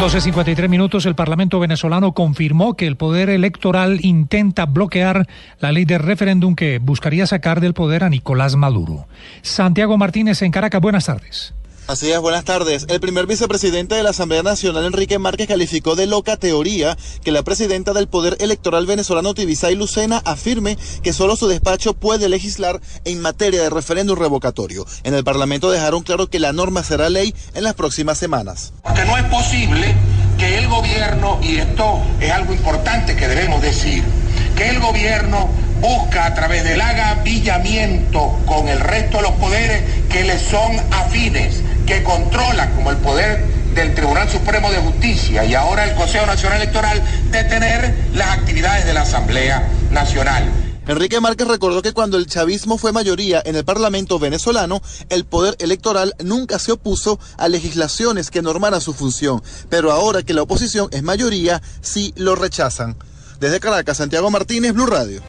12.53 minutos, el Parlamento venezolano confirmó que el Poder Electoral intenta bloquear la ley de referéndum que buscaría sacar del poder a Nicolás Maduro. Santiago Martínez en Caracas, buenas tardes. Así es, buenas tardes. El primer vicepresidente de la Asamblea Nacional, Enrique Márquez, calificó de loca teoría que la presidenta del Poder Electoral venezolano, Tibisay Lucena, afirme que solo su despacho puede legislar en materia de referéndum revocatorio. En el Parlamento dejaron claro que la norma será ley en las próximas semanas. Que no es posible que el gobierno, y esto es algo importante que debemos decir, que el gobierno busca a través del agavillamiento con el resto de los poderes que le son afines, que controlan como el poder del Tribunal Supremo de Justicia y ahora el Consejo Nacional Electoral detener las actividades de la Asamblea Nacional. Enrique Márquez recordó que cuando el chavismo fue mayoría en el Parlamento venezolano, el poder electoral nunca se opuso a legislaciones que normaran su función, pero ahora que la oposición es mayoría, sí lo rechazan. Desde Caracas, Santiago Martínez, Blue Radio.